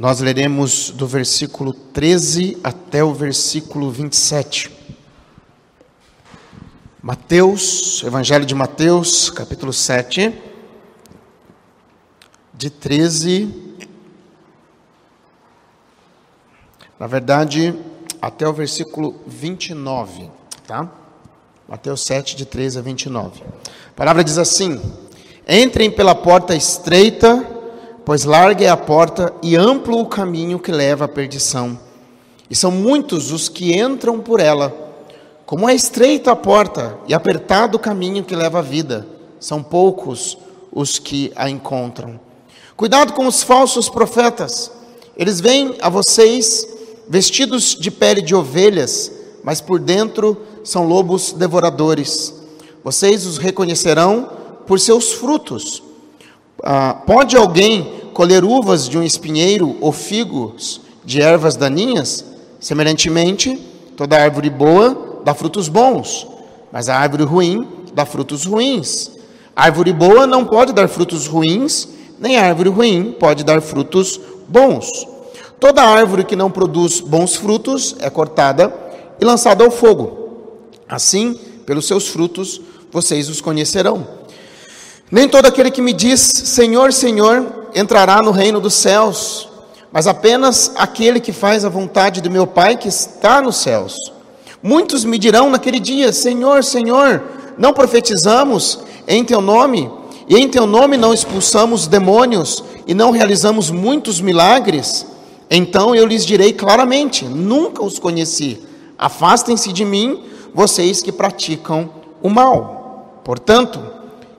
Nós leremos do versículo 13 até o versículo 27. Mateus, Evangelho de Mateus, capítulo 7, de 13, na verdade, até o versículo 29, tá? Mateus 7, de 13 a 29. A palavra diz assim: Entrem pela porta estreita, pois larga é a porta e amplo o caminho que leva à perdição. E são muitos os que entram por ela. Como é estreita a porta e apertado o caminho que leva à vida, são poucos os que a encontram. Cuidado com os falsos profetas. Eles vêm a vocês vestidos de pele de ovelhas, mas por dentro são lobos devoradores. Vocês os reconhecerão por seus frutos. Ah, pode alguém colher uvas de um espinheiro ou figos de ervas daninhas? Semelhantemente, toda árvore boa dá frutos bons, mas a árvore ruim dá frutos ruins. A árvore boa não pode dar frutos ruins, nem a árvore ruim pode dar frutos bons. Toda árvore que não produz bons frutos é cortada e lançada ao fogo. Assim, pelos seus frutos, vocês os conhecerão. Nem todo aquele que me diz Senhor, Senhor entrará no reino dos céus, mas apenas aquele que faz a vontade do meu Pai que está nos céus. Muitos me dirão naquele dia: Senhor, Senhor, não profetizamos em teu nome, e em teu nome não expulsamos demônios e não realizamos muitos milagres? Então eu lhes direi claramente: nunca os conheci. Afastem-se de mim, vocês que praticam o mal. Portanto,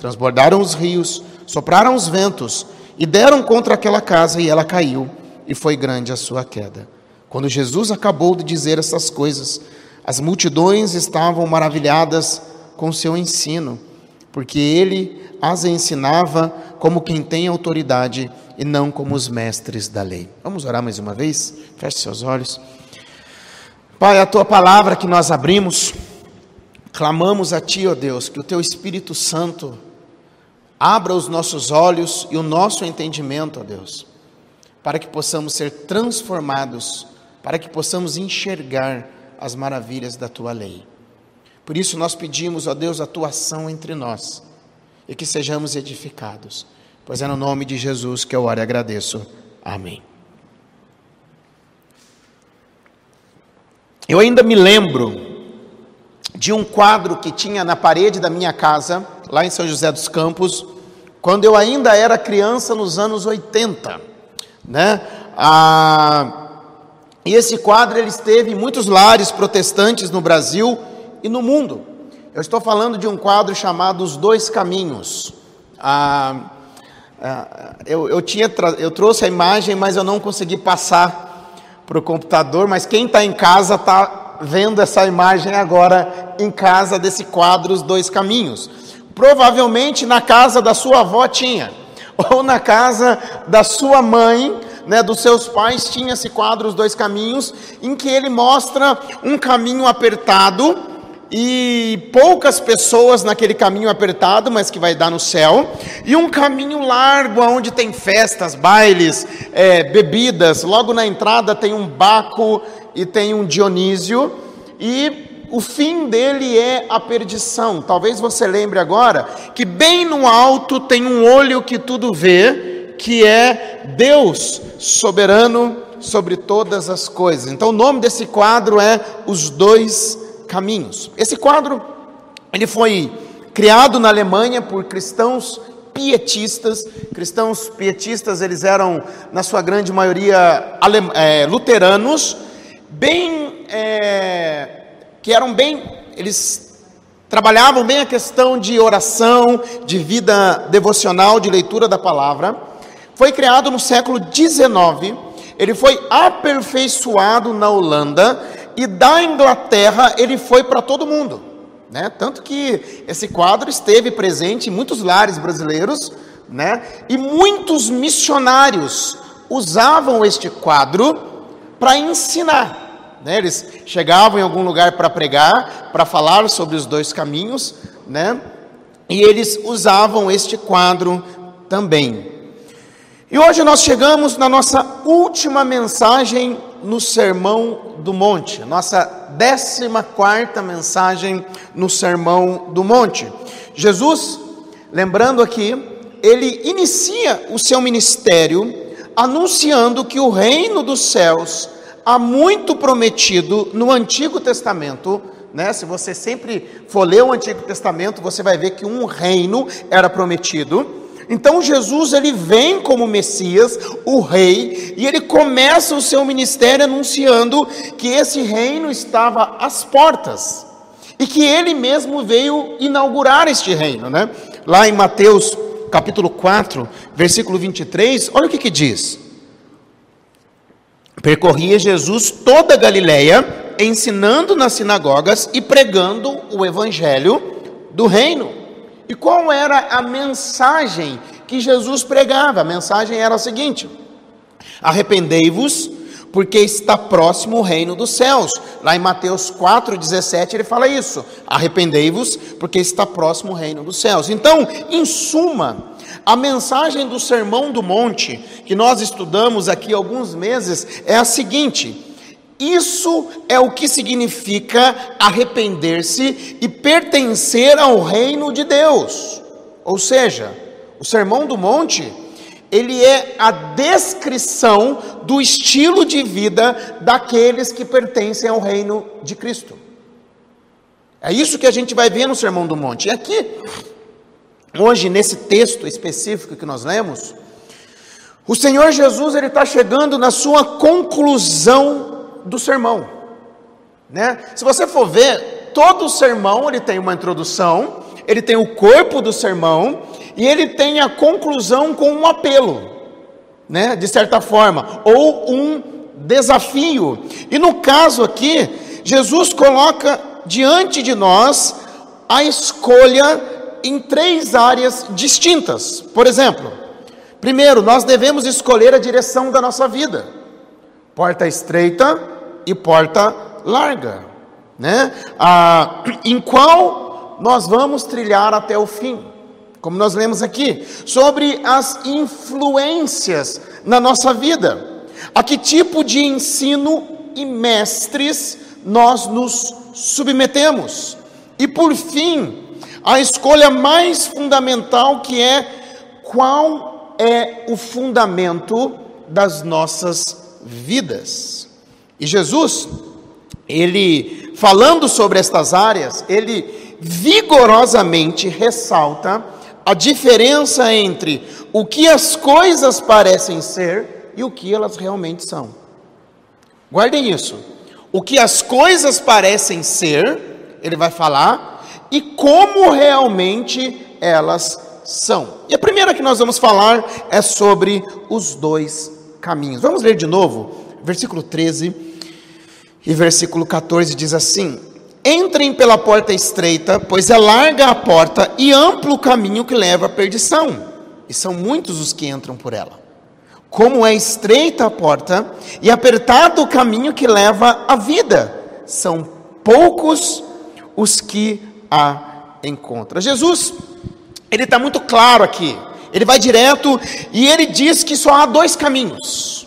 transbordaram os rios, sopraram os ventos e deram contra aquela casa e ela caiu, e foi grande a sua queda. Quando Jesus acabou de dizer essas coisas, as multidões estavam maravilhadas com seu ensino, porque ele as ensinava como quem tem autoridade e não como os mestres da lei. Vamos orar mais uma vez? Feche seus olhos. Pai, a tua palavra que nós abrimos, clamamos a ti, ó Deus, que o teu Espírito Santo Abra os nossos olhos e o nosso entendimento, ó Deus, para que possamos ser transformados, para que possamos enxergar as maravilhas da tua lei. Por isso nós pedimos, ó Deus, a tua ação entre nós e que sejamos edificados. Pois é no nome de Jesus que eu oro e agradeço. Amém. Eu ainda me lembro de um quadro que tinha na parede da minha casa, lá em São José dos Campos, quando eu ainda era criança nos anos 80, né? Ah, e esse quadro ele esteve em muitos lares protestantes no Brasil e no mundo. Eu estou falando de um quadro chamado Os Dois Caminhos. Ah, ah, eu, eu, tinha eu trouxe a imagem, mas eu não consegui passar para o computador. Mas quem está em casa está vendo essa imagem agora em casa desse quadro Os Dois Caminhos. Provavelmente na casa da sua avó tinha, ou na casa da sua mãe, né, dos seus pais, tinha esse quadro Os Dois Caminhos, em que ele mostra um caminho apertado e poucas pessoas naquele caminho apertado, mas que vai dar no céu, e um caminho largo onde tem festas, bailes, é, bebidas. Logo na entrada tem um Baco e tem um Dionísio, e o fim dele é a perdição. Talvez você lembre agora que bem no alto tem um olho que tudo vê, que é Deus soberano sobre todas as coisas. Então o nome desse quadro é Os Dois Caminhos. Esse quadro ele foi criado na Alemanha por cristãos pietistas. Cristãos pietistas, eles eram, na sua grande maioria, é, luteranos, bem é, que eram bem, eles trabalhavam bem a questão de oração, de vida devocional, de leitura da palavra. Foi criado no século XIX ele foi aperfeiçoado na Holanda e da Inglaterra ele foi para todo mundo. Né? Tanto que esse quadro esteve presente em muitos lares brasileiros, né? e muitos missionários usavam este quadro para ensinar. Né? Eles chegavam em algum lugar para pregar, para falar sobre os dois caminhos, né? e eles usavam este quadro também. E hoje nós chegamos na nossa última mensagem no Sermão do Monte, nossa décima quarta mensagem no Sermão do Monte. Jesus, lembrando aqui, ele inicia o seu ministério anunciando que o reino dos céus, há muito prometido no Antigo Testamento, né? Se você sempre for ler o Antigo Testamento, você vai ver que um reino era prometido. Então Jesus ele vem como Messias, o rei, e ele começa o seu ministério anunciando que esse reino estava às portas e que ele mesmo veio inaugurar este reino, né? Lá em Mateus capítulo 4, versículo 23, olha o que que diz: Percorria Jesus toda a Galileia, ensinando nas sinagogas e pregando o evangelho do reino. E qual era a mensagem que Jesus pregava? A mensagem era a seguinte: Arrependei-vos, porque está próximo o reino dos céus. Lá em Mateus 4,17 ele fala isso: Arrependei-vos, porque está próximo o reino dos céus. Então, em suma, a mensagem do Sermão do Monte, que nós estudamos aqui alguns meses, é a seguinte: isso é o que significa arrepender-se e pertencer ao reino de Deus. Ou seja, o Sermão do Monte, ele é a descrição do estilo de vida daqueles que pertencem ao reino de Cristo. É isso que a gente vai ver no Sermão do Monte. E aqui, hoje, nesse texto específico que nós lemos, o Senhor Jesus ele está chegando na sua conclusão do sermão. Né? Se você for ver, todo o sermão ele tem uma introdução, ele tem o corpo do sermão e ele tem a conclusão com um apelo, né? de certa forma, ou um desafio. E no caso aqui, Jesus coloca diante de nós a escolha em três áreas distintas. Por exemplo, primeiro, nós devemos escolher a direção da nossa vida porta estreita e porta larga, né? Ah, em qual nós vamos trilhar até o fim, como nós lemos aqui, sobre as influências na nossa vida, a que tipo de ensino e mestres nós nos submetemos, e por fim, a escolha mais fundamental que é qual é o fundamento das nossas vidas. E Jesus, ele falando sobre estas áreas, ele vigorosamente ressalta a diferença entre o que as coisas parecem ser e o que elas realmente são. Guardem isso. O que as coisas parecem ser, ele vai falar, e como realmente elas são. E a primeira que nós vamos falar é sobre os dois caminhos. Vamos ler de novo, versículo 13 e versículo 14 diz assim: Entrem pela porta estreita, pois é larga a porta e amplo o caminho que leva à perdição, e são muitos os que entram por ela. Como é estreita a porta e apertado o caminho que leva à vida, são poucos os que a encontram. Jesus, ele está muito claro aqui. Ele vai direto e ele diz que só há dois caminhos.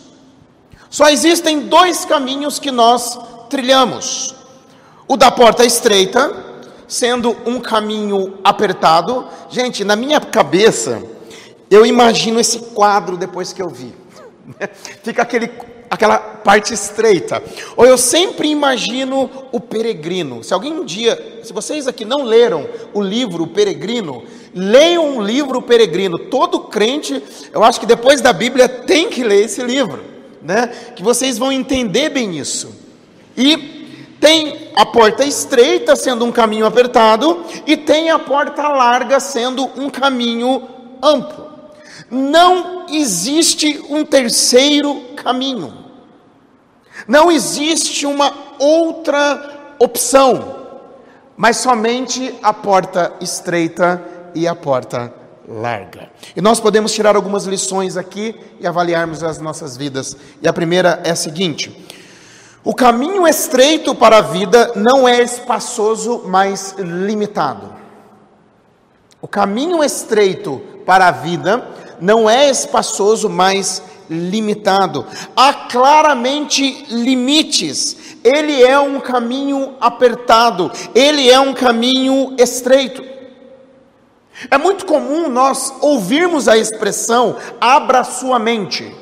Só existem dois caminhos que nós trilhamos: o da porta estreita, sendo um caminho apertado. Gente, na minha cabeça, eu imagino esse quadro depois que eu vi. Fica aquele aquela parte estreita. Ou eu sempre imagino o peregrino. Se alguém um dia, se vocês aqui não leram o livro O Peregrino, leiam o livro O Peregrino. Todo crente, eu acho que depois da Bíblia tem que ler esse livro, né? Que vocês vão entender bem isso. E tem a porta estreita sendo um caminho apertado e tem a porta larga sendo um caminho amplo. Não existe um terceiro caminho. Não existe uma outra opção, mas somente a porta estreita e a porta larga. E nós podemos tirar algumas lições aqui e avaliarmos as nossas vidas. E a primeira é a seguinte: o caminho estreito para a vida não é espaçoso, mas limitado. O caminho estreito para a vida não é espaçoso, mas limitado. Há claramente limites. Ele é um caminho apertado, ele é um caminho estreito. É muito comum nós ouvirmos a expressão abra sua mente.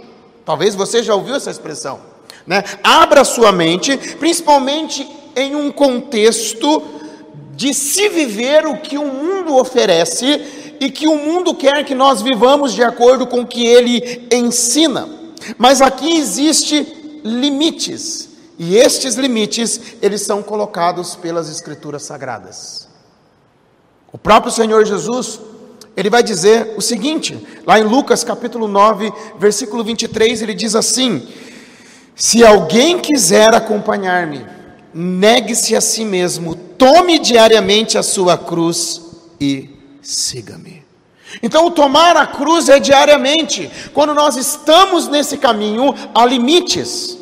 Talvez você já ouviu essa expressão, né? Abra sua mente, principalmente em um contexto de se viver o que o mundo oferece e que o mundo quer que nós vivamos de acordo com o que ele ensina. Mas aqui existe limites, e estes limites eles são colocados pelas escrituras sagradas. O próprio Senhor Jesus, ele vai dizer o seguinte, lá em Lucas capítulo 9, versículo 23, ele diz assim: Se alguém quiser acompanhar-me, negue-se a si mesmo, tome diariamente a sua cruz e siga-me. Então, tomar a cruz é diariamente. Quando nós estamos nesse caminho, há limites.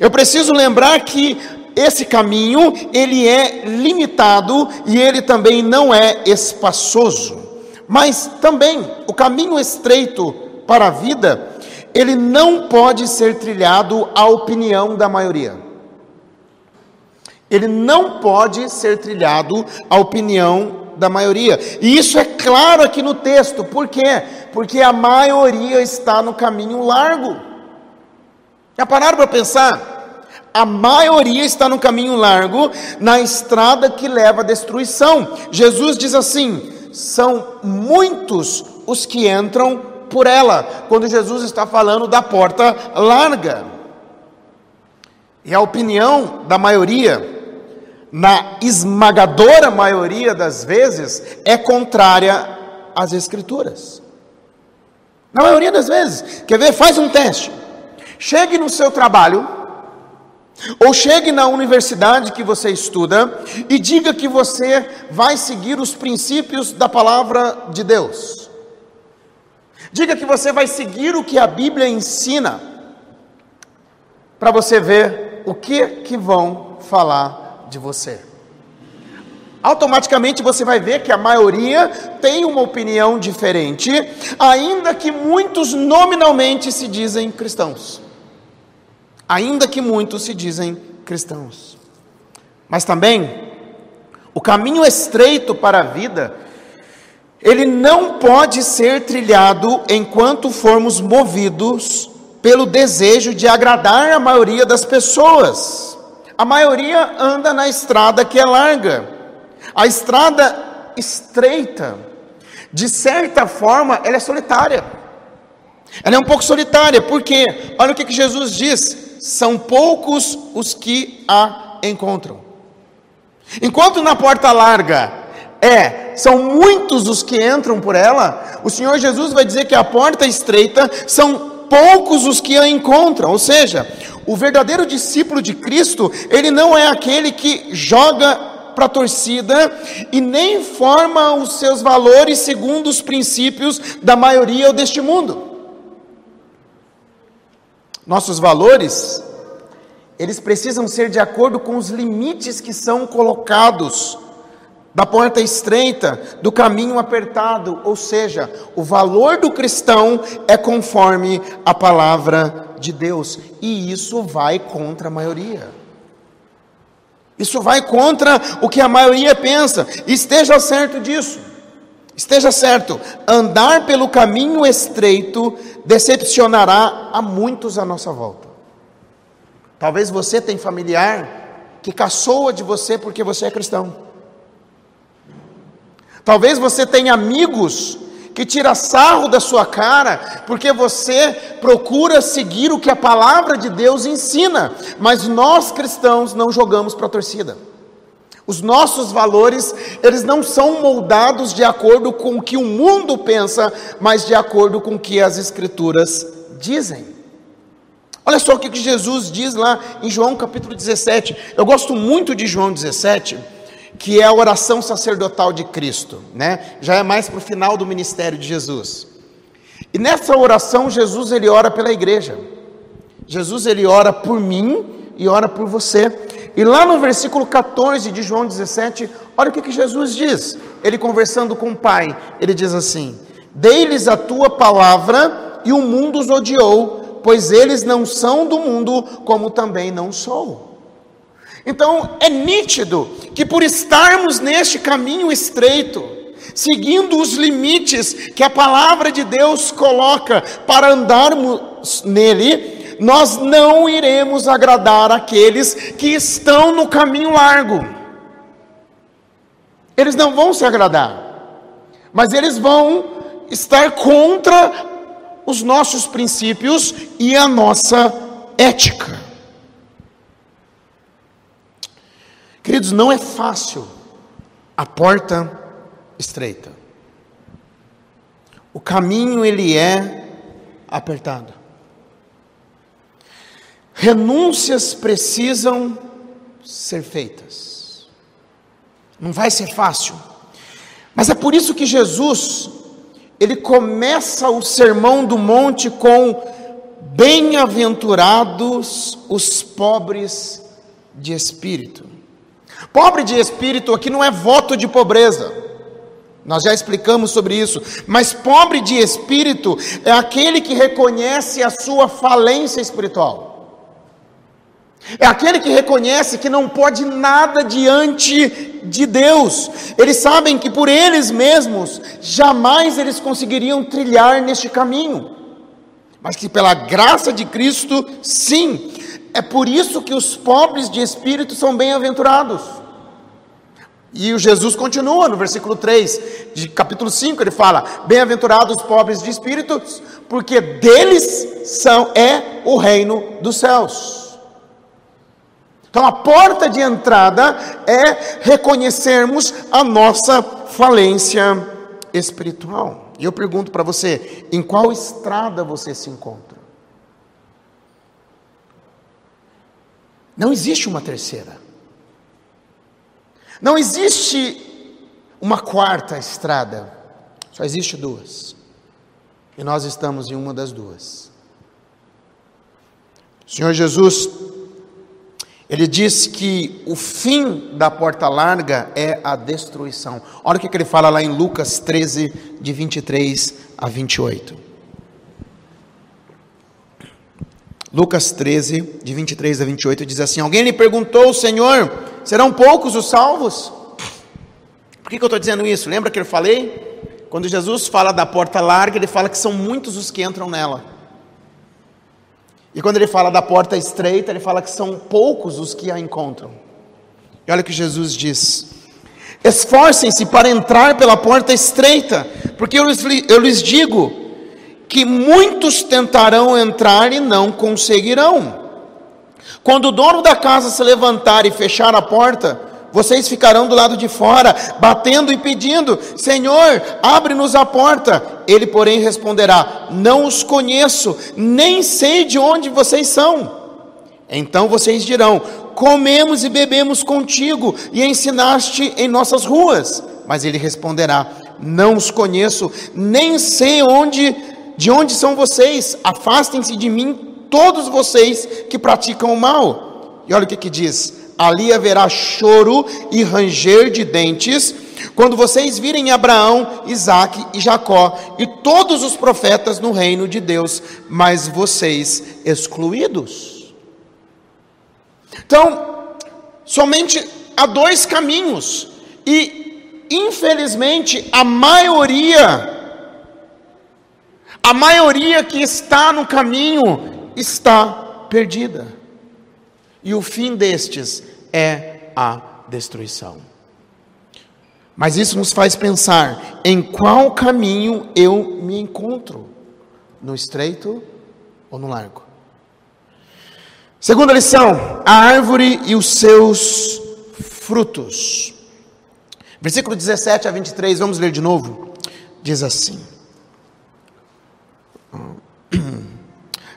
Eu preciso lembrar que esse caminho, ele é limitado e ele também não é espaçoso. Mas também o caminho estreito para a vida, ele não pode ser trilhado à opinião da maioria. Ele não pode ser trilhado à opinião da maioria. E isso é claro aqui no texto. Por quê? Porque a maioria está no caminho largo. Já pararam para pensar? A maioria está no caminho largo, na estrada que leva à destruição. Jesus diz assim: são muitos os que entram por ela, quando Jesus está falando da porta larga. E a opinião da maioria, na esmagadora maioria das vezes, é contrária às Escrituras. Na maioria das vezes. Quer ver? Faz um teste. Chegue no seu trabalho ou chegue na universidade que você estuda e diga que você vai seguir os princípios da palavra de Deus. Diga que você vai seguir o que a Bíblia ensina, para você ver o que que vão falar de você. Automaticamente você vai ver que a maioria tem uma opinião diferente, ainda que muitos nominalmente se dizem cristãos ainda que muitos se dizem cristãos. Mas também, o caminho estreito para a vida, ele não pode ser trilhado enquanto formos movidos pelo desejo de agradar a maioria das pessoas. A maioria anda na estrada que é larga, a estrada estreita, de certa forma, ela é solitária. Ela é um pouco solitária, porque olha o que, que Jesus diz: são poucos os que a encontram. Enquanto na porta larga é, são muitos os que entram por ela, o Senhor Jesus vai dizer que a porta estreita são poucos os que a encontram. Ou seja, o verdadeiro discípulo de Cristo, ele não é aquele que joga para a torcida e nem forma os seus valores segundo os princípios da maioria deste mundo. Nossos valores, eles precisam ser de acordo com os limites que são colocados da porta estreita, do caminho apertado, ou seja, o valor do cristão é conforme a palavra de Deus, e isso vai contra a maioria. Isso vai contra o que a maioria pensa, esteja certo disso. Esteja certo, andar pelo caminho estreito decepcionará a muitos à nossa volta. Talvez você tenha familiar que caçoa de você porque você é cristão. Talvez você tenha amigos que tira sarro da sua cara porque você procura seguir o que a palavra de Deus ensina, mas nós cristãos não jogamos para a torcida. Os nossos valores, eles não são moldados de acordo com o que o mundo pensa, mas de acordo com o que as escrituras dizem. Olha só o que Jesus diz lá em João capítulo 17. Eu gosto muito de João 17, que é a oração sacerdotal de Cristo, né? Já é mais para o final do ministério de Jesus. E nessa oração Jesus ele ora pela igreja. Jesus ele ora por mim e ora por você. E lá no versículo 14 de João 17, olha o que, que Jesus diz. Ele conversando com o Pai, ele diz assim: Dei-lhes a tua palavra e o mundo os odiou, pois eles não são do mundo, como também não sou. Então é nítido que por estarmos neste caminho estreito, seguindo os limites que a palavra de Deus coloca para andarmos nele, nós não iremos agradar aqueles que estão no caminho largo. Eles não vão se agradar, mas eles vão estar contra os nossos princípios e a nossa ética. Queridos, não é fácil a porta estreita. O caminho ele é apertado. Renúncias precisam ser feitas. Não vai ser fácil. Mas é por isso que Jesus ele começa o sermão do monte com bem-aventurados os pobres de espírito. Pobre de espírito aqui não é voto de pobreza. Nós já explicamos sobre isso, mas pobre de espírito é aquele que reconhece a sua falência espiritual. É aquele que reconhece que não pode nada diante de Deus. Eles sabem que por eles mesmos jamais eles conseguiriam trilhar neste caminho. Mas que pela graça de Cristo, sim. É por isso que os pobres de espírito são bem-aventurados. E o Jesus continua no versículo 3 de capítulo 5, ele fala: Bem-aventurados os pobres de espíritos, porque deles são é o reino dos céus. Então a porta de entrada é reconhecermos a nossa falência espiritual. E eu pergunto para você, em qual estrada você se encontra? Não existe uma terceira. Não existe uma quarta estrada, só existe duas. E nós estamos em uma das duas. O Senhor Jesus, ele diz que o fim da porta larga é a destruição. Olha o que ele fala lá em Lucas 13, de 23 a 28. Lucas 13, de 23 a 28, diz assim: Alguém lhe perguntou, Senhor, Serão poucos os salvos? Por que, que eu estou dizendo isso? Lembra que eu falei? Quando Jesus fala da porta larga, ele fala que são muitos os que entram nela. E quando ele fala da porta estreita, ele fala que são poucos os que a encontram. E olha o que Jesus diz: Esforcem-se para entrar pela porta estreita, porque eu lhes, eu lhes digo que muitos tentarão entrar e não conseguirão. Quando o dono da casa se levantar e fechar a porta, vocês ficarão do lado de fora, batendo e pedindo: Senhor, abre-nos a porta. Ele, porém, responderá: Não os conheço, nem sei de onde vocês são. Então vocês dirão: Comemos e bebemos contigo e ensinaste em nossas ruas. Mas ele responderá: Não os conheço, nem sei onde, de onde são vocês. Afastem-se de mim todos vocês que praticam o mal. E olha o que, que diz: ali haverá choro e ranger de dentes, quando vocês virem Abraão, Isaque e Jacó e todos os profetas no reino de Deus, mas vocês excluídos. Então, somente há dois caminhos, e infelizmente a maioria, a maioria que está no caminho está perdida. E o fim destes é a destruição. Mas isso nos faz pensar em qual caminho eu me encontro: no estreito ou no largo. Segunda lição: a árvore e os seus frutos. Versículo 17 a 23, vamos ler de novo. Diz assim: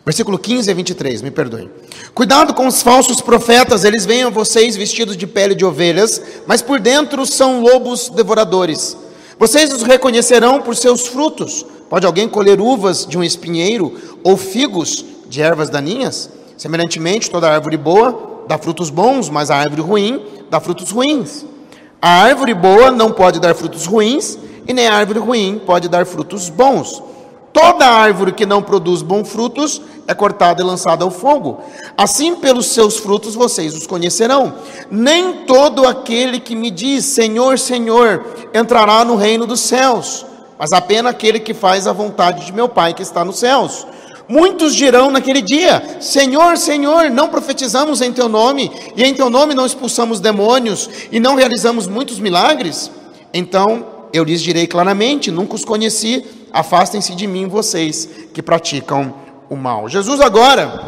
Versículo 15 a 23, me perdoem. Cuidado com os falsos profetas, eles vêm a vocês vestidos de pele de ovelhas, mas por dentro são lobos devoradores. Vocês os reconhecerão por seus frutos. Pode alguém colher uvas de um espinheiro ou figos de ervas daninhas? Semelhantemente, toda árvore boa dá frutos bons, mas a árvore ruim dá frutos ruins. A árvore boa não pode dar frutos ruins, e nem a árvore ruim pode dar frutos bons. Toda árvore que não produz bons frutos é cortada e lançada ao fogo. Assim, pelos seus frutos vocês os conhecerão. Nem todo aquele que me diz Senhor, Senhor entrará no reino dos céus, mas apenas aquele que faz a vontade de meu Pai que está nos céus. Muitos dirão naquele dia: Senhor, Senhor, não profetizamos em teu nome, e em teu nome não expulsamos demônios, e não realizamos muitos milagres? Então eu lhes direi claramente: nunca os conheci Afastem-se de mim, vocês que praticam o mal. Jesus agora,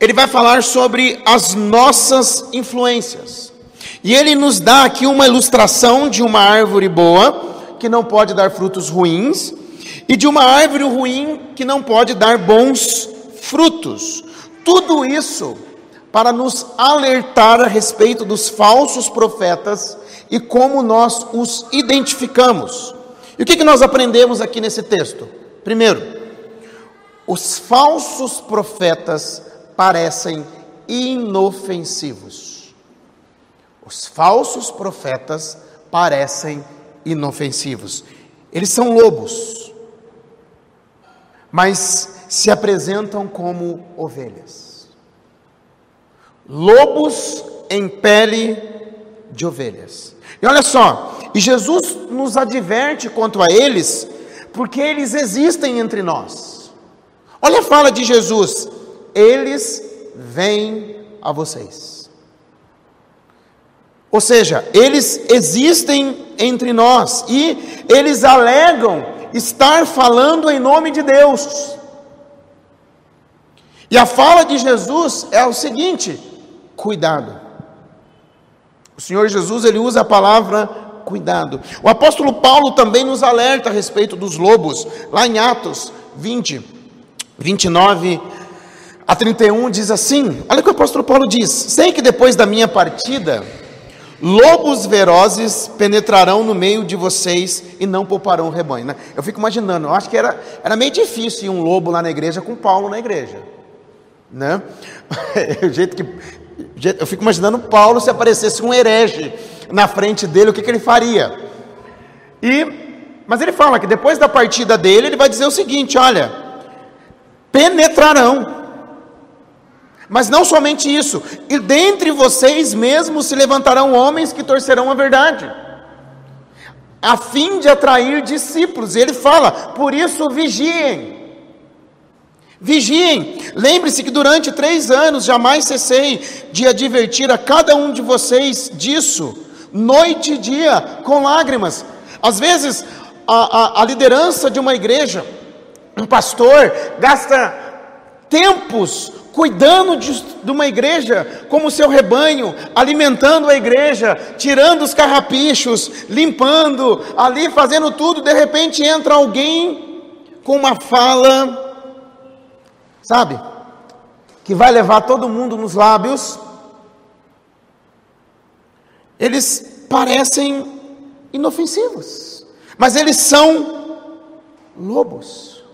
ele vai falar sobre as nossas influências. E ele nos dá aqui uma ilustração de uma árvore boa, que não pode dar frutos ruins, e de uma árvore ruim que não pode dar bons frutos. Tudo isso para nos alertar a respeito dos falsos profetas e como nós os identificamos. E o que, que nós aprendemos aqui nesse texto? Primeiro, os falsos profetas parecem inofensivos. Os falsos profetas parecem inofensivos. Eles são lobos, mas se apresentam como ovelhas. Lobos em pele de ovelhas. E olha só, e Jesus nos adverte quanto a eles, porque eles existem entre nós. Olha a fala de Jesus: eles vêm a vocês. Ou seja, eles existem entre nós e eles alegam estar falando em nome de Deus. E a fala de Jesus é o seguinte: cuidado. O Senhor Jesus ele usa a palavra cuidado. O apóstolo Paulo também nos alerta a respeito dos lobos, lá em Atos 20, 29 a 31, diz assim: olha o que o apóstolo Paulo diz: Sei que depois da minha partida, lobos velozes penetrarão no meio de vocês e não pouparão o rebanho. Né? Eu fico imaginando, eu acho que era, era meio difícil ir um lobo lá na igreja com Paulo na igreja. Né? o jeito que eu fico imaginando Paulo se aparecesse um herege na frente dele, o que, que ele faria? E, mas ele fala que depois da partida dele, ele vai dizer o seguinte: olha, penetrarão. Mas não somente isso, e dentre vocês mesmos se levantarão homens que torcerão a verdade, a fim de atrair discípulos. E ele fala: por isso vigiem. Vigiem, lembre-se que durante três anos jamais cessei de advertir a cada um de vocês disso, noite e dia, com lágrimas. Às vezes, a, a, a liderança de uma igreja, um pastor, gasta tempos cuidando de, de, uma igreja como seu rebanho, alimentando a igreja, tirando os carrapichos, limpando, ali fazendo tudo, de repente entra alguém com uma fala sabe? Que vai levar todo mundo nos lábios. Eles parecem inofensivos, mas eles são lobos.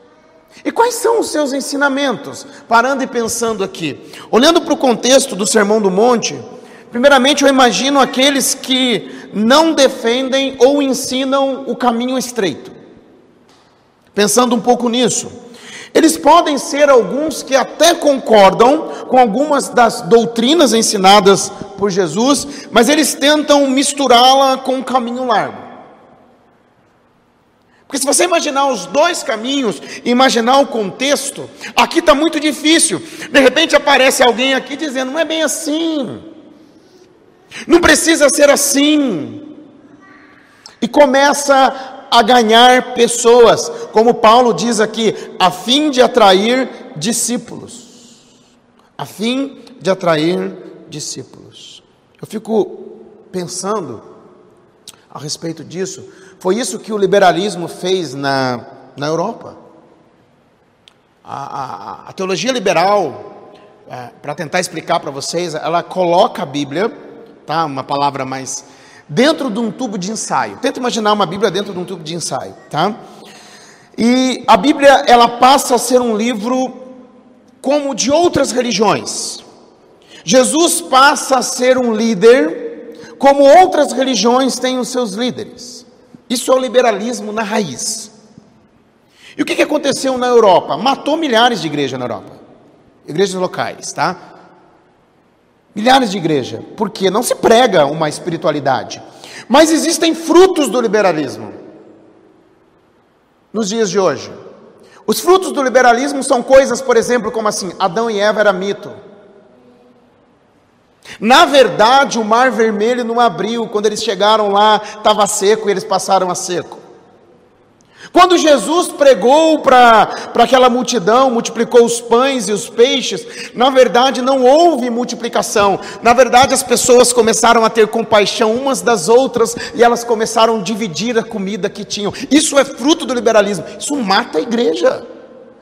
E quais são os seus ensinamentos? Parando e pensando aqui, olhando para o contexto do Sermão do Monte, primeiramente eu imagino aqueles que não defendem ou ensinam o caminho estreito. Pensando um pouco nisso, eles podem ser alguns que até concordam com algumas das doutrinas ensinadas por Jesus, mas eles tentam misturá-la com um caminho largo. Porque se você imaginar os dois caminhos, imaginar o contexto, aqui está muito difícil. De repente aparece alguém aqui dizendo: não é bem assim, não precisa ser assim. E começa a ganhar pessoas, como Paulo diz aqui, a fim de atrair discípulos. A fim de atrair discípulos. Eu fico pensando a respeito disso. Foi isso que o liberalismo fez na, na Europa. A, a, a teologia liberal, é, para tentar explicar para vocês, ela coloca a Bíblia, tá? Uma palavra mais dentro de um tubo de ensaio. Tenta imaginar uma Bíblia dentro de um tubo de ensaio, tá? E a Bíblia ela passa a ser um livro como de outras religiões. Jesus passa a ser um líder como outras religiões têm os seus líderes. Isso é o liberalismo na raiz. E o que aconteceu na Europa? Matou milhares de igrejas na Europa. Igrejas locais, tá? Milhares de igrejas. Porque não se prega uma espiritualidade. Mas existem frutos do liberalismo nos dias de hoje. Os frutos do liberalismo são coisas, por exemplo, como assim: Adão e Eva era mito. Na verdade, o mar vermelho não abriu, quando eles chegaram lá, estava seco e eles passaram a seco. Quando Jesus pregou para aquela multidão, multiplicou os pães e os peixes, na verdade não houve multiplicação. Na verdade, as pessoas começaram a ter compaixão umas das outras e elas começaram a dividir a comida que tinham. Isso é fruto do liberalismo. Isso mata a igreja.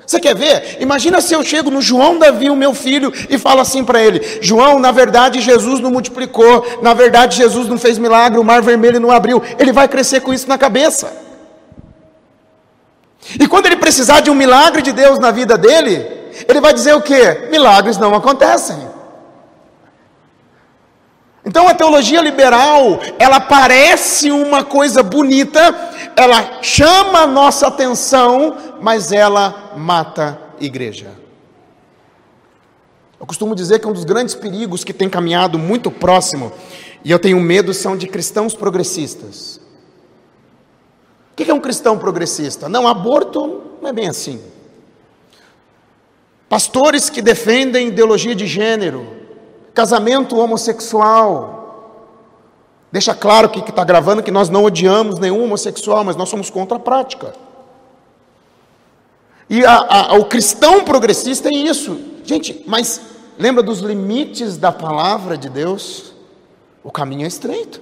Você quer ver? Imagina se eu chego no João Davi, o meu filho, e falo assim para ele: João, na verdade Jesus não multiplicou, na verdade Jesus não fez milagre, o mar vermelho não abriu. Ele vai crescer com isso na cabeça. Quando ele precisar de um milagre de Deus na vida dele, ele vai dizer o que? Milagres não acontecem. Então a teologia liberal, ela parece uma coisa bonita, ela chama a nossa atenção, mas ela mata a igreja. Eu costumo dizer que um dos grandes perigos que tem caminhado muito próximo, e eu tenho medo, são de cristãos progressistas. Que é um cristão progressista? Não, aborto não é bem assim. Pastores que defendem ideologia de gênero, casamento homossexual. Deixa claro que está gravando que nós não odiamos nenhum homossexual, mas nós somos contra a prática. E a, a, o cristão progressista é isso. Gente, mas lembra dos limites da palavra de Deus? O caminho é estreito.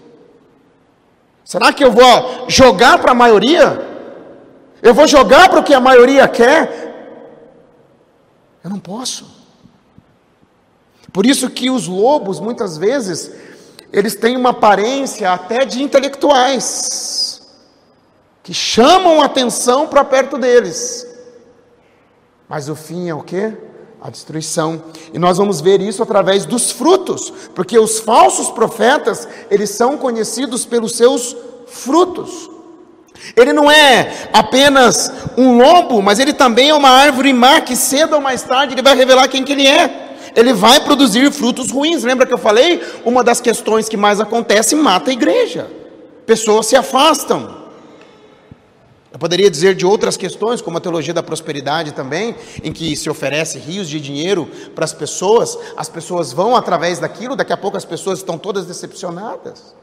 Será que eu vou jogar para a maioria? Eu vou jogar para o que a maioria quer? Eu não posso. Por isso que os lobos, muitas vezes, eles têm uma aparência até de intelectuais, que chamam atenção para perto deles. Mas o fim é o quê? A destruição. E nós vamos ver isso através dos frutos, porque os falsos profetas, eles são conhecidos pelos seus frutos. Ele não é apenas um lobo, mas ele também é uma árvore má que cedo ou mais tarde ele vai revelar quem que ele é. Ele vai produzir frutos ruins. Lembra que eu falei? Uma das questões que mais acontece mata a igreja. Pessoas se afastam. Eu poderia dizer de outras questões, como a teologia da prosperidade também, em que se oferece rios de dinheiro para as pessoas, as pessoas vão através daquilo, daqui a pouco as pessoas estão todas decepcionadas.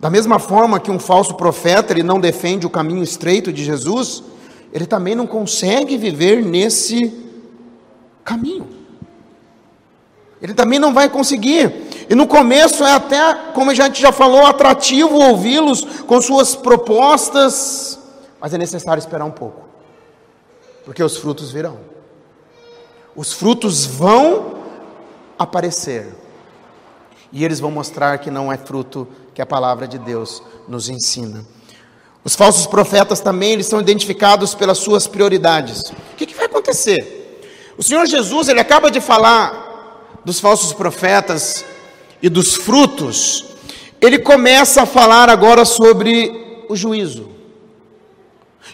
Da mesma forma que um falso profeta, ele não defende o caminho estreito de Jesus, ele também não consegue viver nesse caminho. Ele também não vai conseguir. E no começo é até, como a gente já falou, atrativo ouvi-los com suas propostas, mas é necessário esperar um pouco, porque os frutos virão. Os frutos vão aparecer, e eles vão mostrar que não é fruto que a palavra de Deus nos ensina. Os falsos profetas também eles são identificados pelas suas prioridades. O que, que vai acontecer? O Senhor Jesus ele acaba de falar dos falsos profetas e dos frutos, ele começa a falar agora sobre o juízo.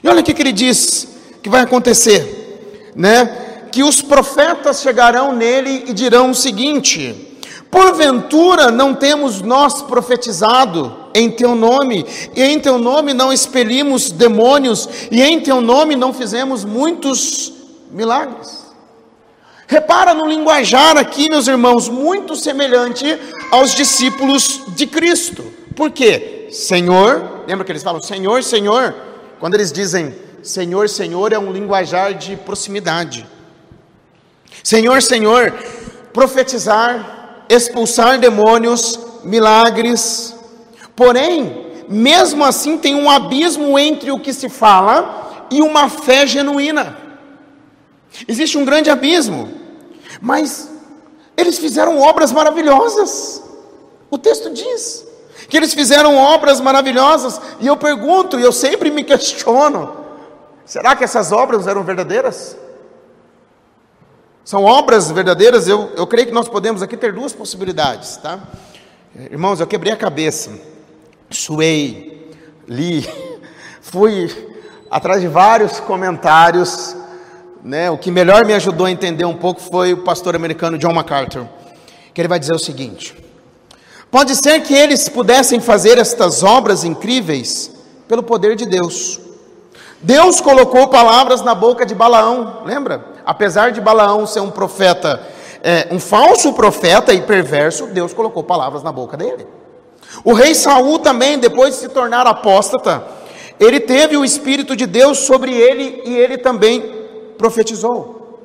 E olha o que, que ele diz que vai acontecer, né? Que os profetas chegarão nele e dirão o seguinte: Porventura não temos nós profetizado em teu nome, e em teu nome não expelimos demônios, e em teu nome não fizemos muitos milagres. Repara no linguajar aqui, meus irmãos, muito semelhante aos discípulos de Cristo. Por quê? Senhor, lembra que eles falam Senhor, Senhor? Quando eles dizem Senhor, Senhor, é um linguajar de proximidade. Senhor, Senhor, profetizar, expulsar demônios, milagres. Porém, mesmo assim, tem um abismo entre o que se fala e uma fé genuína. Existe um grande abismo, mas eles fizeram obras maravilhosas. O texto diz que eles fizeram obras maravilhosas, e eu pergunto, e eu sempre me questiono: será que essas obras eram verdadeiras? São obras verdadeiras? Eu, eu creio que nós podemos aqui ter duas possibilidades, tá? Irmãos, eu quebrei a cabeça, suei, li, fui atrás de vários comentários, né? O que melhor me ajudou a entender um pouco foi o pastor americano John MacArthur, que ele vai dizer o seguinte: Pode ser que eles pudessem fazer estas obras incríveis pelo poder de Deus. Deus colocou palavras na boca de Balaão, lembra? Apesar de Balaão ser um profeta, é, um falso profeta e perverso, Deus colocou palavras na boca dele. O rei Saul também, depois de se tornar apóstata, ele teve o Espírito de Deus sobre ele e ele também profetizou.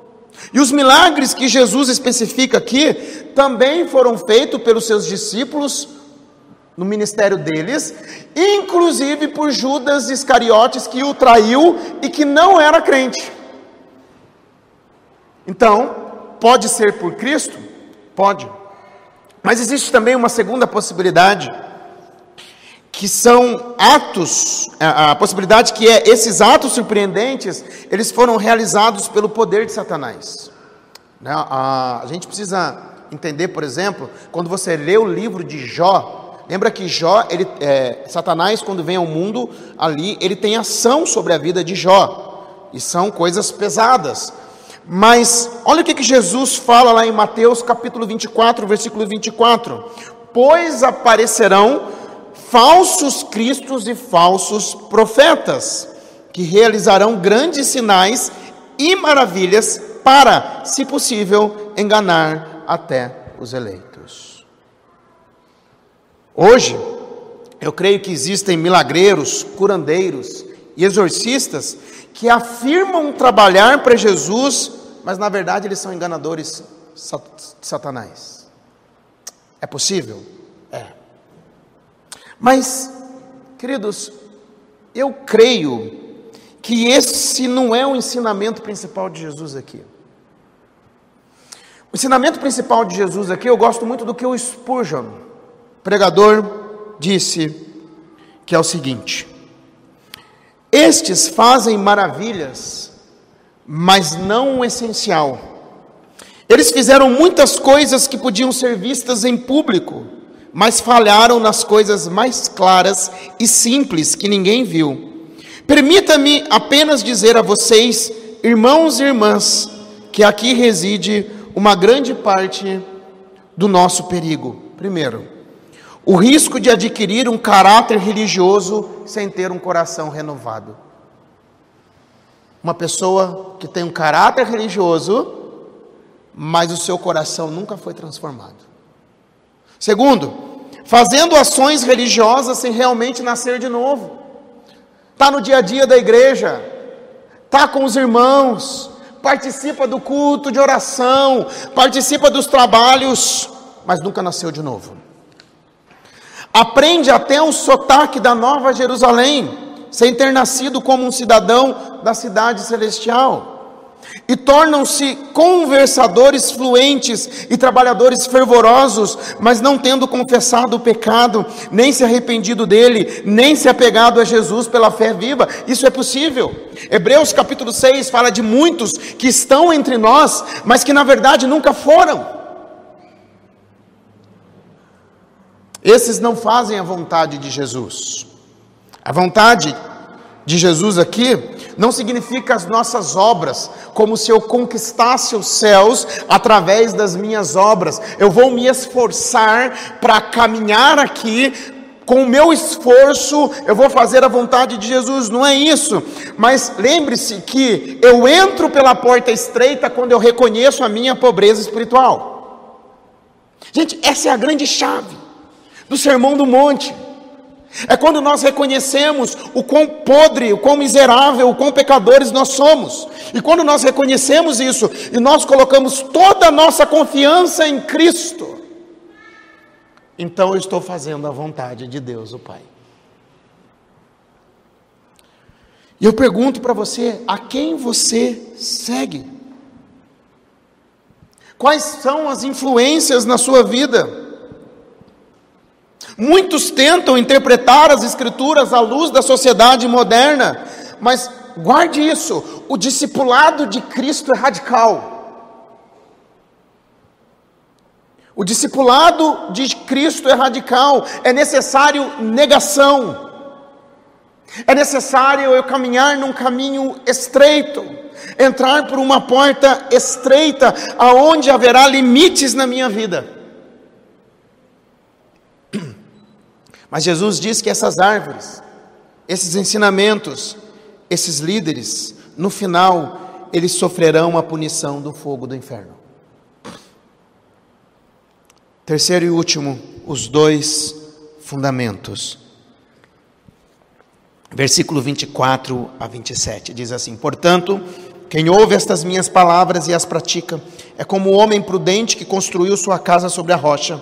E os milagres que Jesus especifica aqui também foram feitos pelos seus discípulos no ministério deles, inclusive por Judas Iscariotes que o traiu e que não era crente. Então, pode ser por Cristo? Pode. Mas existe também uma segunda possibilidade, que são atos, a, a possibilidade que é esses atos surpreendentes, eles foram realizados pelo poder de Satanás. Né? A, a gente precisa entender, por exemplo, quando você lê o livro de Jó, lembra que Jó, ele, é, Satanás, quando vem ao mundo ali, ele tem ação sobre a vida de Jó, e são coisas pesadas. Mas olha o que, que Jesus fala lá em Mateus capítulo 24, versículo 24: Pois aparecerão falsos cristos e falsos profetas, que realizarão grandes sinais e maravilhas para, se possível, enganar até os eleitos. Hoje, eu creio que existem milagreiros, curandeiros e exorcistas que afirmam trabalhar para Jesus, mas na verdade eles são enganadores Satanás. É possível? Mas, queridos, eu creio que esse não é o ensinamento principal de Jesus aqui. O ensinamento principal de Jesus aqui, eu gosto muito do que o Spurgeon, pregador, disse, que é o seguinte: Estes fazem maravilhas, mas não o essencial. Eles fizeram muitas coisas que podiam ser vistas em público, mas falharam nas coisas mais claras e simples que ninguém viu. Permita-me apenas dizer a vocês, irmãos e irmãs, que aqui reside uma grande parte do nosso perigo. Primeiro, o risco de adquirir um caráter religioso sem ter um coração renovado. Uma pessoa que tem um caráter religioso, mas o seu coração nunca foi transformado. Segundo, fazendo ações religiosas sem realmente nascer de novo. Está no dia a dia da igreja, está com os irmãos, participa do culto de oração, participa dos trabalhos, mas nunca nasceu de novo. Aprende até o sotaque da Nova Jerusalém, sem ter nascido como um cidadão da cidade celestial e tornam-se conversadores fluentes e trabalhadores fervorosos, mas não tendo confessado o pecado, nem se arrependido dele, nem se apegado a Jesus pela fé viva. Isso é possível. Hebreus capítulo 6 fala de muitos que estão entre nós, mas que na verdade nunca foram. Esses não fazem a vontade de Jesus. A vontade de Jesus aqui não significa as nossas obras, como se eu conquistasse os céus através das minhas obras. Eu vou me esforçar para caminhar aqui com o meu esforço, eu vou fazer a vontade de Jesus, não é isso. Mas lembre-se que eu entro pela porta estreita quando eu reconheço a minha pobreza espiritual. Gente, essa é a grande chave do Sermão do Monte. É quando nós reconhecemos o quão podre, o quão miserável, o quão pecadores nós somos. E quando nós reconhecemos isso e nós colocamos toda a nossa confiança em Cristo, então eu estou fazendo a vontade de Deus, o Pai. E eu pergunto para você: a quem você segue? Quais são as influências na sua vida? Muitos tentam interpretar as Escrituras à luz da sociedade moderna, mas guarde isso: o discipulado de Cristo é radical. O discipulado de Cristo é radical, é necessário negação, é necessário eu caminhar num caminho estreito, entrar por uma porta estreita, aonde haverá limites na minha vida. Mas Jesus diz que essas árvores, esses ensinamentos, esses líderes, no final, eles sofrerão a punição do fogo do inferno. Terceiro e último, os dois fundamentos. Versículo 24 a 27 diz assim: Portanto, quem ouve estas minhas palavras e as pratica, é como o homem prudente que construiu sua casa sobre a rocha.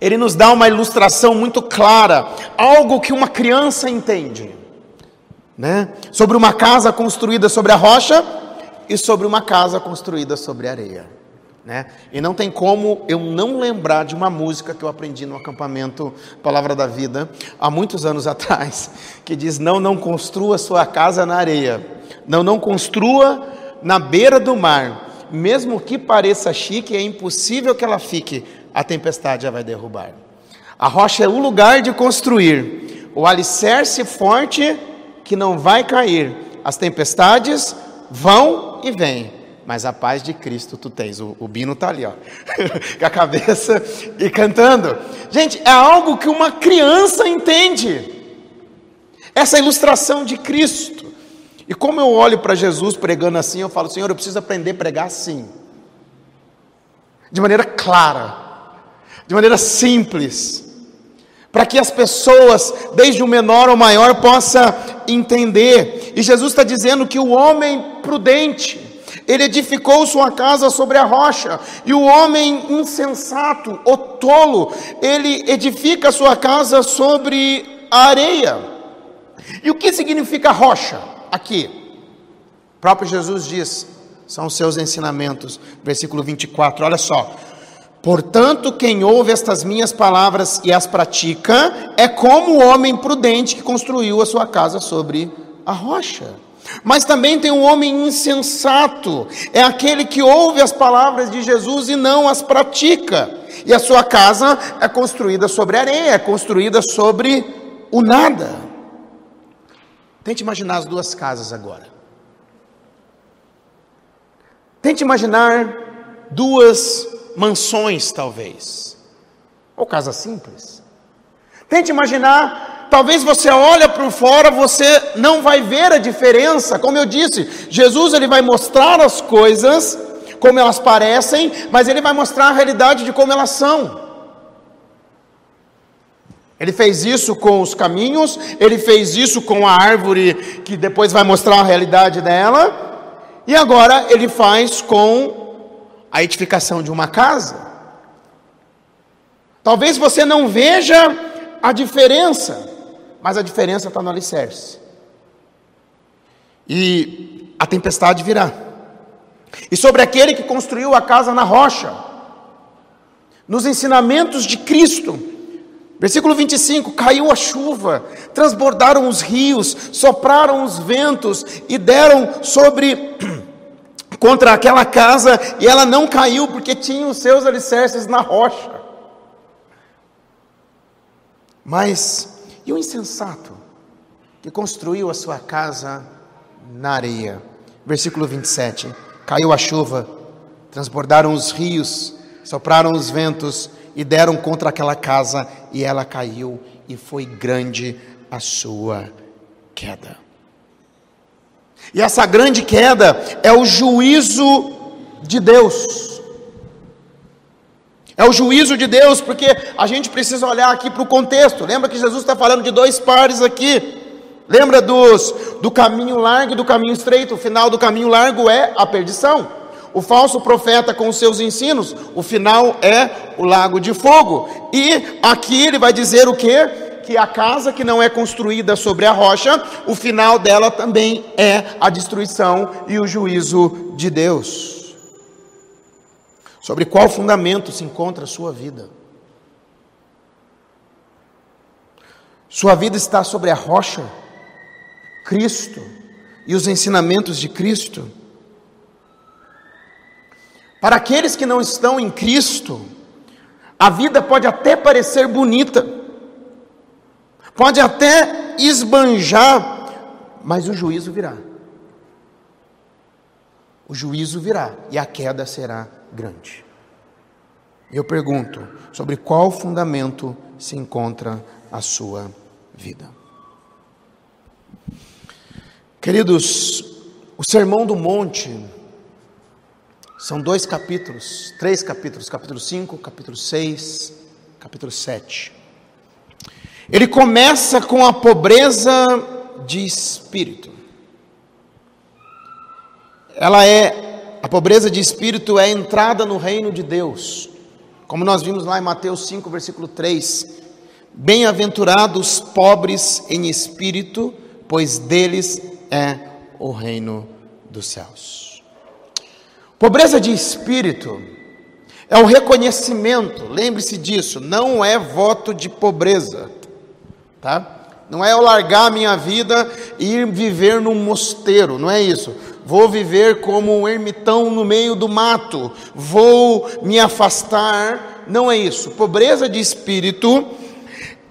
ele nos dá uma ilustração muito clara, algo que uma criança entende, né? Sobre uma casa construída sobre a rocha e sobre uma casa construída sobre areia, né? E não tem como eu não lembrar de uma música que eu aprendi no acampamento Palavra da Vida há muitos anos atrás, que diz: "Não, não construa sua casa na areia. Não, não construa na beira do mar." Mesmo que pareça chique, é impossível que ela fique, a tempestade já vai derrubar. A rocha é o lugar de construir, o alicerce forte que não vai cair. As tempestades vão e vêm, mas a paz de Cristo tu tens. O, o Bino está ali, ó, com a cabeça e cantando. Gente, é algo que uma criança entende. Essa ilustração de Cristo. E como eu olho para Jesus pregando assim, eu falo, Senhor, eu preciso aprender a pregar assim, de maneira clara de maneira simples, para que as pessoas, desde o menor ao maior, possa entender. E Jesus está dizendo que o homem prudente, ele edificou sua casa sobre a rocha, e o homem insensato, o tolo, ele edifica sua casa sobre a areia. E o que significa rocha aqui? O próprio Jesus diz, são os seus ensinamentos, versículo 24, olha só. Portanto, quem ouve estas minhas palavras e as pratica é como o homem prudente que construiu a sua casa sobre a rocha. Mas também tem um homem insensato, é aquele que ouve as palavras de Jesus e não as pratica. E a sua casa é construída sobre areia, é construída sobre o nada. Tente imaginar as duas casas agora. Tente imaginar duas mansões, talvez, ou casa simples. Tente imaginar, talvez você olha por fora, você não vai ver a diferença. Como eu disse, Jesus ele vai mostrar as coisas como elas parecem, mas ele vai mostrar a realidade de como elas são. Ele fez isso com os caminhos, ele fez isso com a árvore, que depois vai mostrar a realidade dela, e agora ele faz com a edificação de uma casa. Talvez você não veja a diferença, mas a diferença está no alicerce. E a tempestade virá. E sobre aquele que construiu a casa na rocha, nos ensinamentos de Cristo, versículo 25: caiu a chuva, transbordaram os rios, sopraram os ventos e deram sobre contra aquela casa e ela não caiu porque tinha os seus alicerces na rocha. Mas e o insensato que construiu a sua casa na areia? Versículo 27. Caiu a chuva, transbordaram os rios, sopraram os ventos e deram contra aquela casa e ela caiu e foi grande a sua queda. E essa grande queda é o juízo de Deus. É o juízo de Deus, porque a gente precisa olhar aqui para o contexto. Lembra que Jesus está falando de dois pares aqui. Lembra dos, do caminho largo e do caminho estreito? O final do caminho largo é a perdição. O falso profeta com os seus ensinos, o final é o lago de fogo. E aqui ele vai dizer o que? Que a casa que não é construída sobre a rocha, o final dela também é a destruição e o juízo de Deus. Sobre qual fundamento se encontra a sua vida? Sua vida está sobre a rocha, Cristo e os ensinamentos de Cristo. Para aqueles que não estão em Cristo, a vida pode até parecer bonita, pode até esbanjar, mas o juízo virá. O juízo virá e a queda será grande. Eu pergunto: sobre qual fundamento se encontra a sua vida? Queridos, o Sermão do Monte são dois capítulos, três capítulos, capítulo 5, capítulo 6, capítulo 7. Ele começa com a pobreza de espírito. Ela é a pobreza de espírito é a entrada no reino de Deus. Como nós vimos lá em Mateus 5, versículo 3. Bem-aventurados pobres em espírito, pois deles é o reino dos céus. Pobreza de espírito é o reconhecimento, lembre-se disso, não é voto de pobreza tá? Não é eu largar a minha vida e ir viver num mosteiro, não é isso. Vou viver como um ermitão no meio do mato, vou me afastar, não é isso. Pobreza de espírito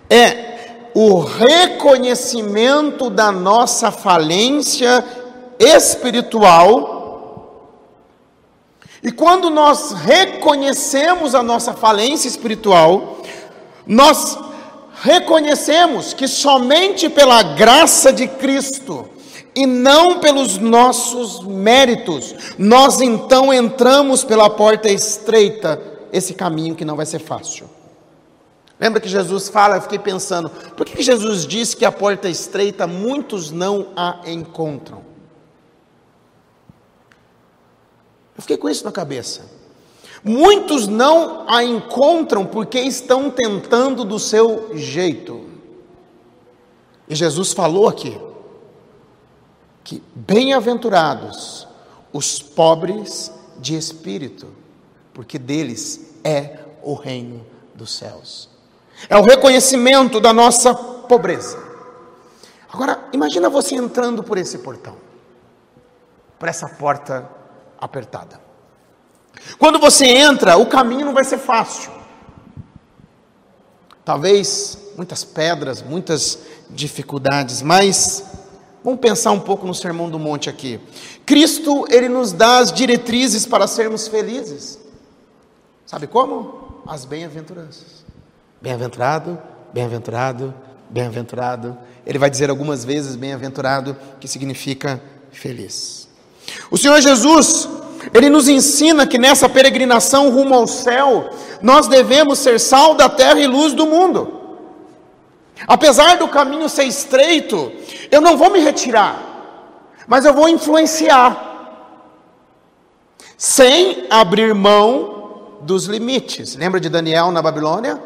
é o reconhecimento da nossa falência espiritual. E quando nós reconhecemos a nossa falência espiritual, nós reconhecemos que somente pela graça de Cristo e não pelos nossos méritos, nós então entramos pela porta estreita, esse caminho que não vai ser fácil. Lembra que Jesus fala, eu fiquei pensando, por que Jesus diz que a porta estreita muitos não a encontram? Eu fiquei com isso na cabeça. Muitos não a encontram porque estão tentando do seu jeito. E Jesus falou aqui que bem-aventurados os pobres de espírito, porque deles é o reino dos céus. É o reconhecimento da nossa pobreza. Agora, imagina você entrando por esse portão, por essa porta apertada. Quando você entra, o caminho não vai ser fácil. Talvez muitas pedras, muitas dificuldades, mas vamos pensar um pouco no Sermão do Monte aqui. Cristo, ele nos dá as diretrizes para sermos felizes. Sabe como? As bem-aventuranças. Bem-aventurado, bem-aventurado, bem-aventurado. Ele vai dizer algumas vezes bem-aventurado, que significa feliz. O Senhor Jesus, ele nos ensina que nessa peregrinação rumo ao céu, nós devemos ser sal da terra e luz do mundo. Apesar do caminho ser estreito, eu não vou me retirar, mas eu vou influenciar, sem abrir mão dos limites. Lembra de Daniel na Babilônia?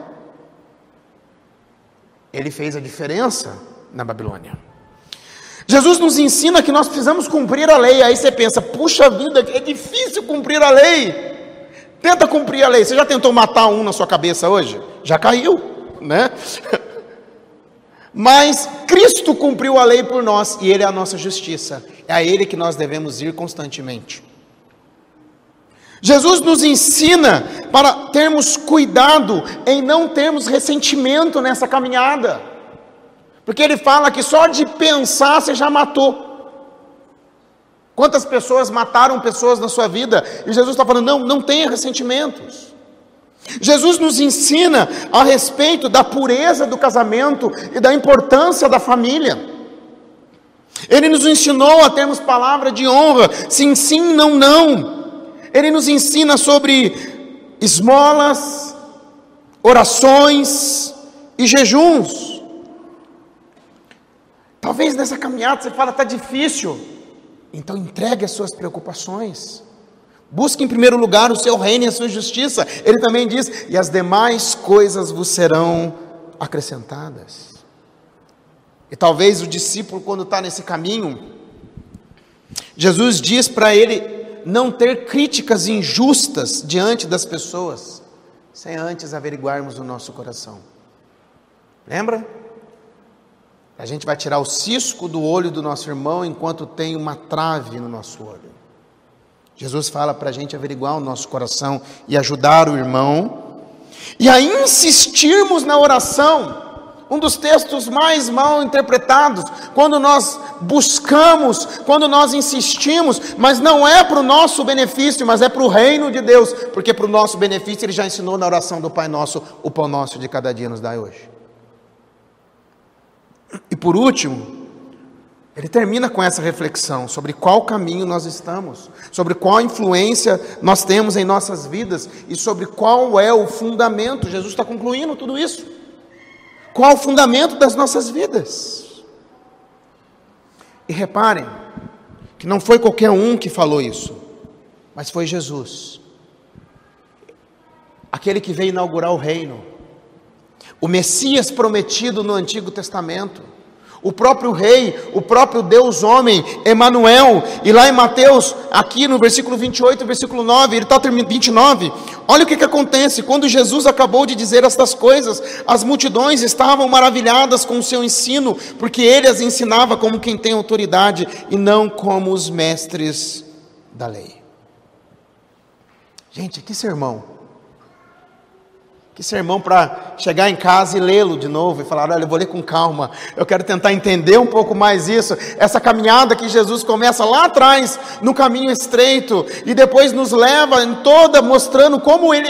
Ele fez a diferença na Babilônia. Jesus nos ensina que nós precisamos cumprir a lei. Aí você pensa, puxa vida, é difícil cumprir a lei. Tenta cumprir a lei. Você já tentou matar um na sua cabeça hoje? Já caiu, né? Mas Cristo cumpriu a lei por nós e Ele é a nossa justiça. É a Ele que nós devemos ir constantemente. Jesus nos ensina para termos cuidado em não termos ressentimento nessa caminhada. Porque ele fala que só de pensar você já matou. Quantas pessoas mataram pessoas na sua vida? E Jesus está falando: não, não tenha ressentimentos. Jesus nos ensina a respeito da pureza do casamento e da importância da família. Ele nos ensinou a termos palavra de honra, sim, sim, não, não. Ele nos ensina sobre esmolas, orações e jejuns. Talvez nessa caminhada você fala, está difícil. Então entregue as suas preocupações. Busque em primeiro lugar o seu reino e a sua justiça. Ele também diz: e as demais coisas vos serão acrescentadas. E talvez o discípulo, quando está nesse caminho, Jesus diz para ele não ter críticas injustas diante das pessoas, sem antes averiguarmos o nosso coração. Lembra? A gente vai tirar o cisco do olho do nosso irmão enquanto tem uma trave no nosso olho. Jesus fala para a gente averiguar o nosso coração e ajudar o irmão, e a insistirmos na oração. Um dos textos mais mal interpretados, quando nós buscamos, quando nós insistimos, mas não é para o nosso benefício, mas é para o reino de Deus, porque para o nosso benefício Ele já ensinou na oração do Pai Nosso, o pão nosso de cada dia nos dá hoje. E por último, ele termina com essa reflexão sobre qual caminho nós estamos, sobre qual influência nós temos em nossas vidas e sobre qual é o fundamento. Jesus está concluindo tudo isso. Qual o fundamento das nossas vidas? E reparem que não foi qualquer um que falou isso, mas foi Jesus, aquele que veio inaugurar o reino, o Messias prometido no Antigo Testamento o próprio rei, o próprio Deus homem, Emanuel, e lá em Mateus, aqui no versículo 28, versículo 9, ele está terminando 29. Olha o que, que acontece, quando Jesus acabou de dizer estas coisas, as multidões estavam maravilhadas com o seu ensino, porque ele as ensinava como quem tem autoridade e não como os mestres da lei. Gente, que sermão! Que sermão para chegar em casa e lê-lo de novo e falar: olha, eu vou ler com calma, eu quero tentar entender um pouco mais isso. Essa caminhada que Jesus começa lá atrás, no caminho estreito, e depois nos leva em toda, mostrando como ele,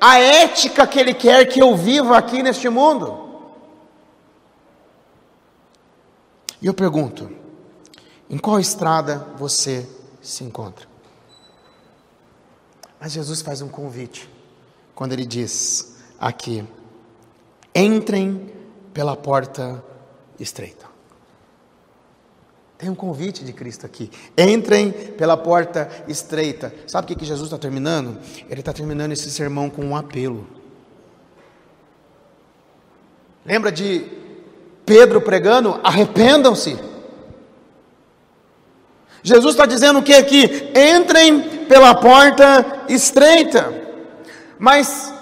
a ética que ele quer que eu viva aqui neste mundo. E eu pergunto: em qual estrada você se encontra? Mas Jesus faz um convite quando ele diz aqui: entrem pela porta estreita. Tem um convite de Cristo aqui. Entrem pela porta estreita. Sabe o que, Jesus está terminando? Ele está terminando esse sermão com um apelo. Lembra de Pedro pregando? Arrependam-se. Jesus está dizendo o que aqui? Entrem pela porta estreita. Mas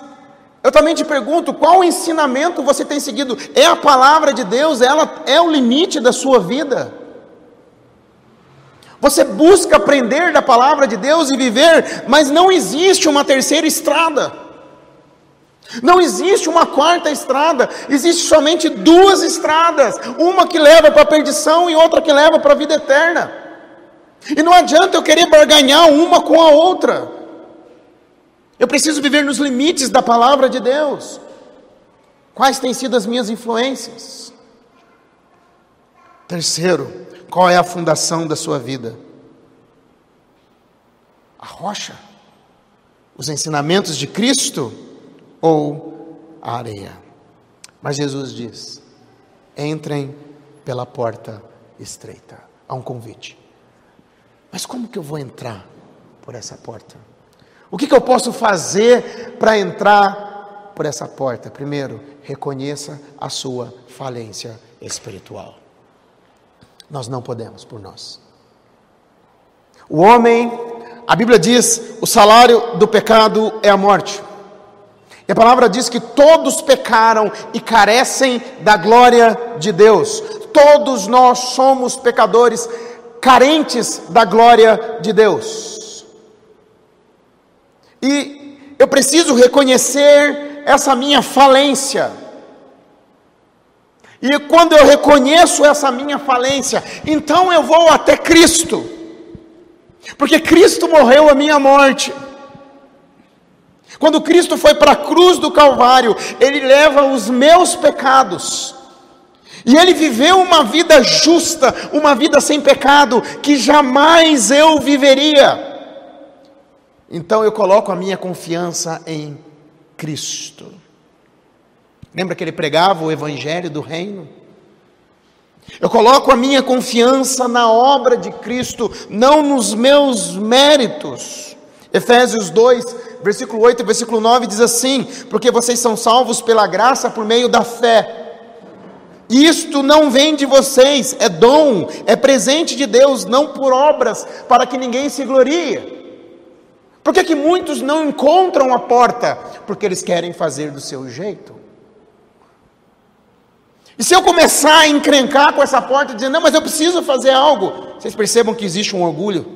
eu também te pergunto, qual ensinamento você tem seguido? É a palavra de Deus, ela é o limite da sua vida? Você busca aprender da palavra de Deus e viver, mas não existe uma terceira estrada. Não existe uma quarta estrada, existe somente duas estradas, uma que leva para a perdição e outra que leva para a vida eterna. E não adianta eu querer barganhar uma com a outra. Eu preciso viver nos limites da palavra de Deus. Quais têm sido as minhas influências? Terceiro, qual é a fundação da sua vida? A rocha? Os ensinamentos de Cristo ou a areia? Mas Jesus diz: entrem pela porta estreita. Há um convite. Mas como que eu vou entrar por essa porta? O que, que eu posso fazer para entrar por essa porta? Primeiro, reconheça a sua falência espiritual. Nós não podemos por nós. O homem, a Bíblia diz, o salário do pecado é a morte. E a palavra diz que todos pecaram e carecem da glória de Deus. Todos nós somos pecadores carentes da glória de Deus. E eu preciso reconhecer essa minha falência. E quando eu reconheço essa minha falência, então eu vou até Cristo. Porque Cristo morreu a minha morte. Quando Cristo foi para a cruz do Calvário, Ele leva os meus pecados. E Ele viveu uma vida justa, uma vida sem pecado, que jamais eu viveria. Então eu coloco a minha confiança em Cristo. Lembra que ele pregava o evangelho do reino? Eu coloco a minha confiança na obra de Cristo, não nos meus méritos. Efésios 2, versículo 8 e versículo 9 diz assim: Porque vocês são salvos pela graça por meio da fé. Isto não vem de vocês, é dom, é presente de Deus, não por obras, para que ninguém se glorie. Por que, que muitos não encontram a porta? Porque eles querem fazer do seu jeito. E se eu começar a encrencar com essa porta, dizendo, não, mas eu preciso fazer algo, vocês percebam que existe um orgulho?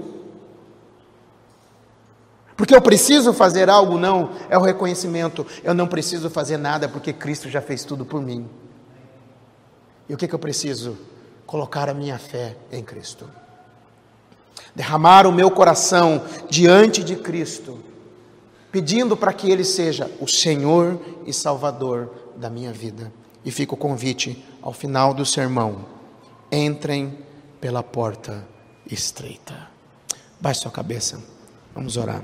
Porque eu preciso fazer algo, não, é o reconhecimento, eu não preciso fazer nada porque Cristo já fez tudo por mim. E o que, que eu preciso? Colocar a minha fé em Cristo. Derramar o meu coração diante de Cristo, pedindo para que Ele seja o Senhor e Salvador da minha vida. E fica o convite ao final do sermão: entrem pela porta estreita. Baixe sua cabeça, vamos orar.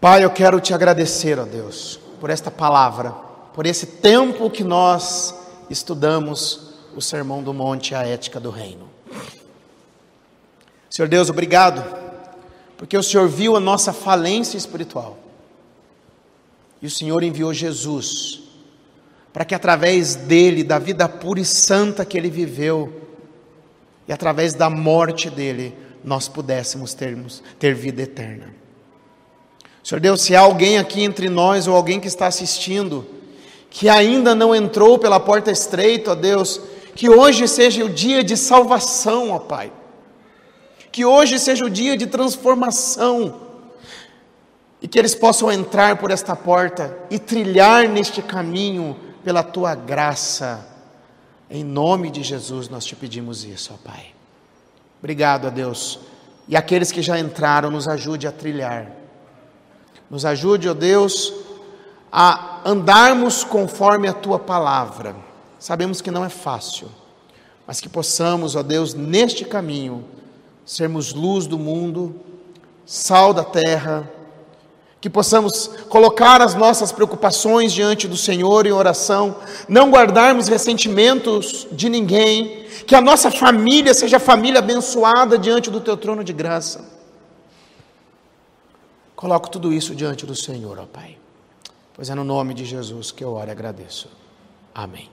Pai, eu quero te agradecer, ó Deus, por esta palavra, por esse tempo que nós estudamos o Sermão do Monte, a ética do reino. Senhor Deus, obrigado, porque o Senhor viu a nossa falência espiritual e o Senhor enviou Jesus para que através dele, da vida pura e santa que ele viveu, e através da morte dele, nós pudéssemos termos, ter vida eterna. Senhor Deus, se há alguém aqui entre nós ou alguém que está assistindo, que ainda não entrou pela porta estreita, ó Deus, que hoje seja o dia de salvação, ó Pai. Que hoje seja o dia de transformação. E que eles possam entrar por esta porta e trilhar neste caminho pela tua graça. Em nome de Jesus nós te pedimos isso, ó Pai. Obrigado a Deus. E aqueles que já entraram, nos ajude a trilhar. Nos ajude, ó Deus, a andarmos conforme a tua palavra. Sabemos que não é fácil, mas que possamos, ó Deus, neste caminho, sermos luz do mundo, sal da terra, que possamos colocar as nossas preocupações diante do Senhor em oração, não guardarmos ressentimentos de ninguém, que a nossa família seja família abençoada diante do teu trono de graça. Coloco tudo isso diante do Senhor, ó Pai. Pois é no nome de Jesus que eu oro e agradeço. Amém.